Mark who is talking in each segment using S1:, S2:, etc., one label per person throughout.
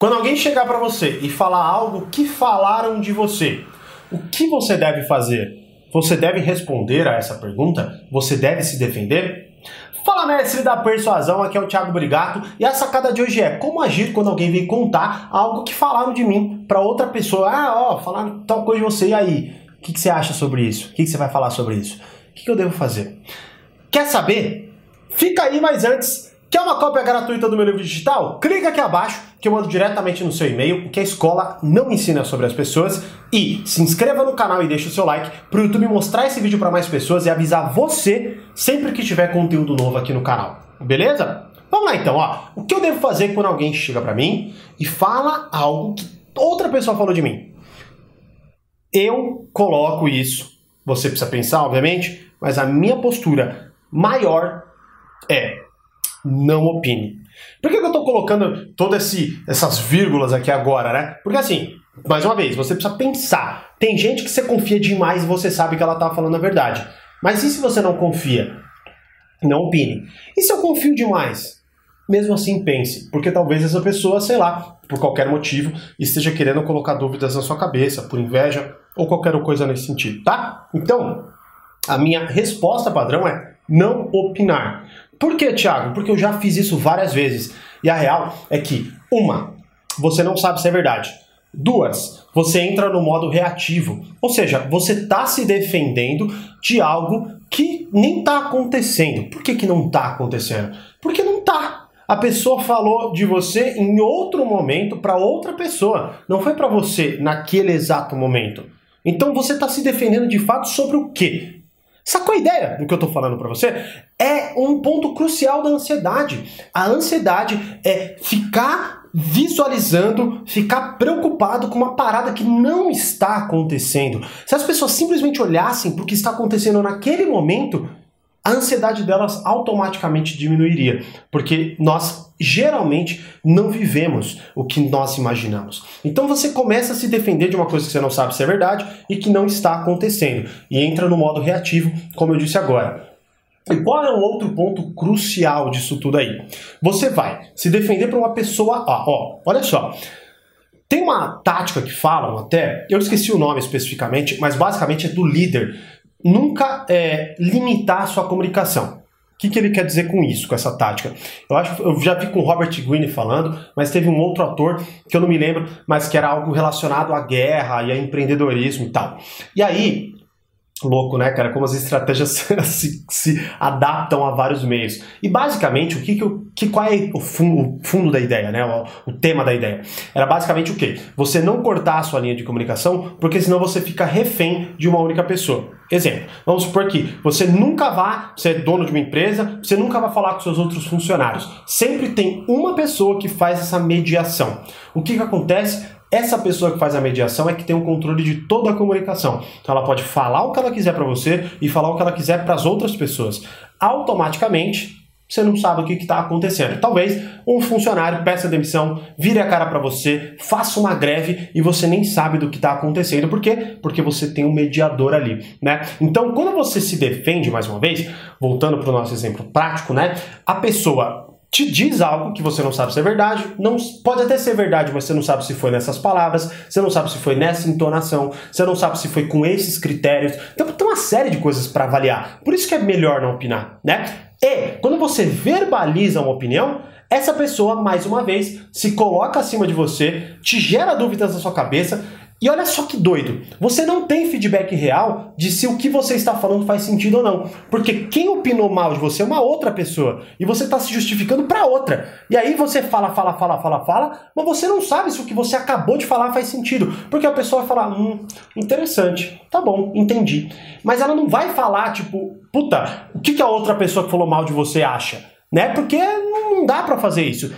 S1: Quando alguém chegar para você e falar algo que falaram de você, o que você deve fazer? Você deve responder a essa pergunta? Você deve se defender? Fala mestre da persuasão, aqui é o Thiago Brigato e a sacada de hoje é como agir quando alguém vem contar algo que falaram de mim para outra pessoa. Ah, ó, falaram tal coisa de você, e aí? O que, que você acha sobre isso? O que, que você vai falar sobre isso? O que, que eu devo fazer? Quer saber? Fica aí, mas antes, Quer uma cópia gratuita do meu livro digital? Clica aqui abaixo que eu mando diretamente no seu e-mail o que a escola não ensina sobre as pessoas e se inscreva no canal e deixe o seu like para o YouTube mostrar esse vídeo para mais pessoas e avisar você sempre que tiver conteúdo novo aqui no canal. Beleza? Vamos lá então, ó. O que eu devo fazer quando alguém chega para mim e fala algo que outra pessoa falou de mim? Eu coloco isso. Você precisa pensar, obviamente, mas a minha postura maior é não opine. Por que, eu estou colocando todas essas vírgulas aqui agora, né? Porque assim, mais uma vez, você precisa pensar. Tem gente que você confia demais e você sabe que ela está falando a verdade. Mas e se você não confia? Não opine. E se eu confio demais? Mesmo assim, pense, porque talvez essa pessoa, sei lá, por qualquer motivo, esteja querendo colocar dúvidas na sua cabeça, por inveja ou qualquer coisa nesse sentido, tá? Então, a minha resposta padrão é não opinar. Por que, Thiago? Porque eu já fiz isso várias vezes. E a real é que, uma, você não sabe se é verdade. Duas, você entra no modo reativo. Ou seja, você está se defendendo de algo que nem está acontecendo. Por que, que não está acontecendo? Porque não está. A pessoa falou de você em outro momento para outra pessoa. Não foi para você naquele exato momento. Então você está se defendendo de fato sobre o quê? Sacou a ideia do que eu estou falando para você? É um ponto crucial da ansiedade. A ansiedade é ficar visualizando, ficar preocupado com uma parada que não está acontecendo. Se as pessoas simplesmente olhassem para o que está acontecendo naquele momento, a ansiedade delas automaticamente diminuiria, porque nós geralmente não vivemos o que nós imaginamos. Então você começa a se defender de uma coisa que você não sabe se é verdade e que não está acontecendo e entra no modo reativo, como eu disse agora. E qual é um outro ponto crucial disso tudo aí? Você vai se defender para uma pessoa, ó, olha só. Tem uma tática que falam até, eu esqueci o nome especificamente, mas basicamente é do líder nunca é, limitar a sua comunicação. O que, que, ele quer dizer com isso, com essa tática? Eu acho, eu já vi com Robert Greene falando, mas teve um outro ator que eu não me lembro, mas que era algo relacionado à guerra e a empreendedorismo e tal. E aí louco, né, cara? Como as estratégias se, se, adaptam a vários meios. E basicamente, o que, que, que qual é o fundo, o fundo da ideia, né? O, o, tema da ideia? Era basicamente o quê? Você não cortar a sua linha de comunicação, porque senão você fica refém de uma única pessoa. Exemplo, vamos supor que você nunca vá, você é dono de uma empresa, você nunca vai falar com seus outros funcionários. Sempre tem uma pessoa que faz essa mediação. O que, que acontece? Essa pessoa que faz a mediação é que tem o controle de toda a comunicação. Então ela pode falar o que ela quiser para você e falar o que ela quiser para as outras pessoas. Automaticamente, você não sabe o que está acontecendo. Talvez um funcionário peça demissão, vire a cara para você, faça uma greve e você nem sabe do que está acontecendo. Por quê? Porque você tem um mediador ali, né? Então, quando você se defende, mais uma vez, voltando para o nosso exemplo prático, né? A pessoa te diz algo que você não sabe se é verdade, não pode até ser verdade, mas você não sabe se foi nessas palavras, você não sabe se foi nessa entonação, você não sabe se foi com esses critérios. Então tem uma série de coisas para avaliar. Por isso que é melhor não opinar, né? E quando você verbaliza uma opinião, essa pessoa mais uma vez se coloca acima de você, te gera dúvidas na sua cabeça e olha só que doido, você não tem feedback real de se o que você está falando faz sentido ou não. Porque quem opinou mal de você é uma outra pessoa e você está se justificando para outra. E aí você fala, fala, fala, fala, fala, mas você não sabe se o que você acabou de falar faz sentido. Porque a pessoa vai falar, hum, interessante, tá bom, entendi. Mas ela não vai falar, tipo, puta, o que, que a outra pessoa que falou mal de você acha? Né? Porque não dá para fazer isso.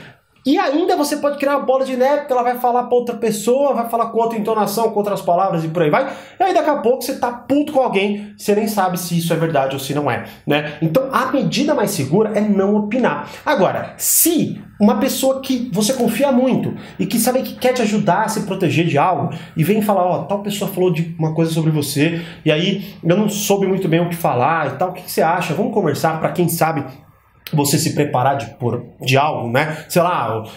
S1: E ainda você pode criar uma bola de neve, que ela vai falar para outra pessoa, vai falar com outra entonação, com outras palavras e por aí vai. E aí daqui a pouco você tá puto com alguém, você nem sabe se isso é verdade ou se não é, né? Então a medida mais segura é não opinar. Agora, se uma pessoa que você confia muito e que sabe que quer te ajudar a se proteger de algo e vem falar, ó, oh, tal pessoa falou de uma coisa sobre você e aí eu não soube muito bem o que falar e tal, o que, que você acha? Vamos conversar para quem sabe você se preparar de, por, de algo, né? Sei lá, o,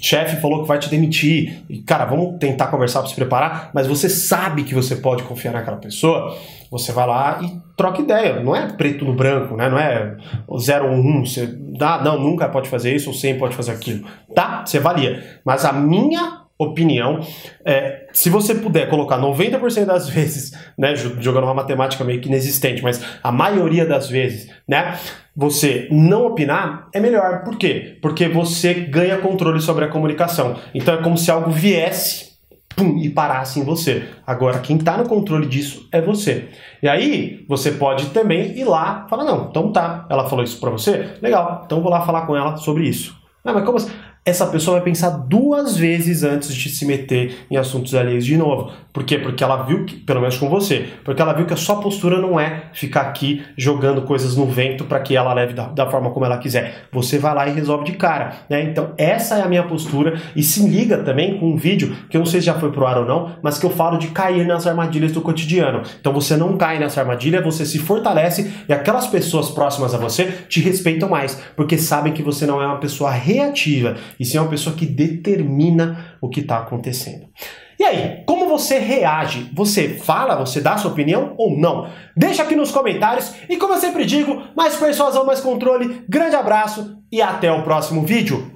S1: chefe falou que vai te demitir. E, cara, vamos tentar conversar para se preparar, mas você sabe que você pode confiar naquela pessoa, você vai lá e troca ideia. Não é preto no branco, né? Não é 0 ou 1, um, você dá, não, nunca pode fazer isso ou sempre pode fazer aquilo. Tá? Você valia. Mas a minha opinião. É, se você puder colocar 90% das vezes, né, jogando uma matemática meio que inexistente, mas a maioria das vezes, né, você não opinar, é melhor. Por quê? Porque você ganha controle sobre a comunicação. Então é como se algo viesse pum, e parasse em você. Agora, quem está no controle disso é você. E aí, você pode também ir lá falar: não, então tá, ela falou isso para você? Legal, então vou lá falar com ela sobre isso. Não, mas como assim? Essa pessoa vai pensar duas vezes antes de se meter em assuntos alheios de novo. Por quê? Porque ela viu que, pelo menos com você, porque ela viu que a sua postura não é ficar aqui jogando coisas no vento para que ela leve da, da, forma como ela quiser. Você vai lá e resolve de cara. Né? Então, essa é a minha postura. E se liga também com um vídeo que eu não sei se já foi pro ar ou não, mas que eu falo de cair nas armadilhas do cotidiano. Então, você não cai nessa armadilha, você se fortalece e aquelas pessoas próximas a você te respeitam mais, porque sabem que você não é uma pessoa reativa e sim uma pessoa que determina o que está acontecendo. E aí, como você reage? Você fala, você dá sua opinião ou não? Deixa aqui nos comentários e como eu sempre digo, mais persuasão, mais controle. Grande abraço e até o próximo vídeo.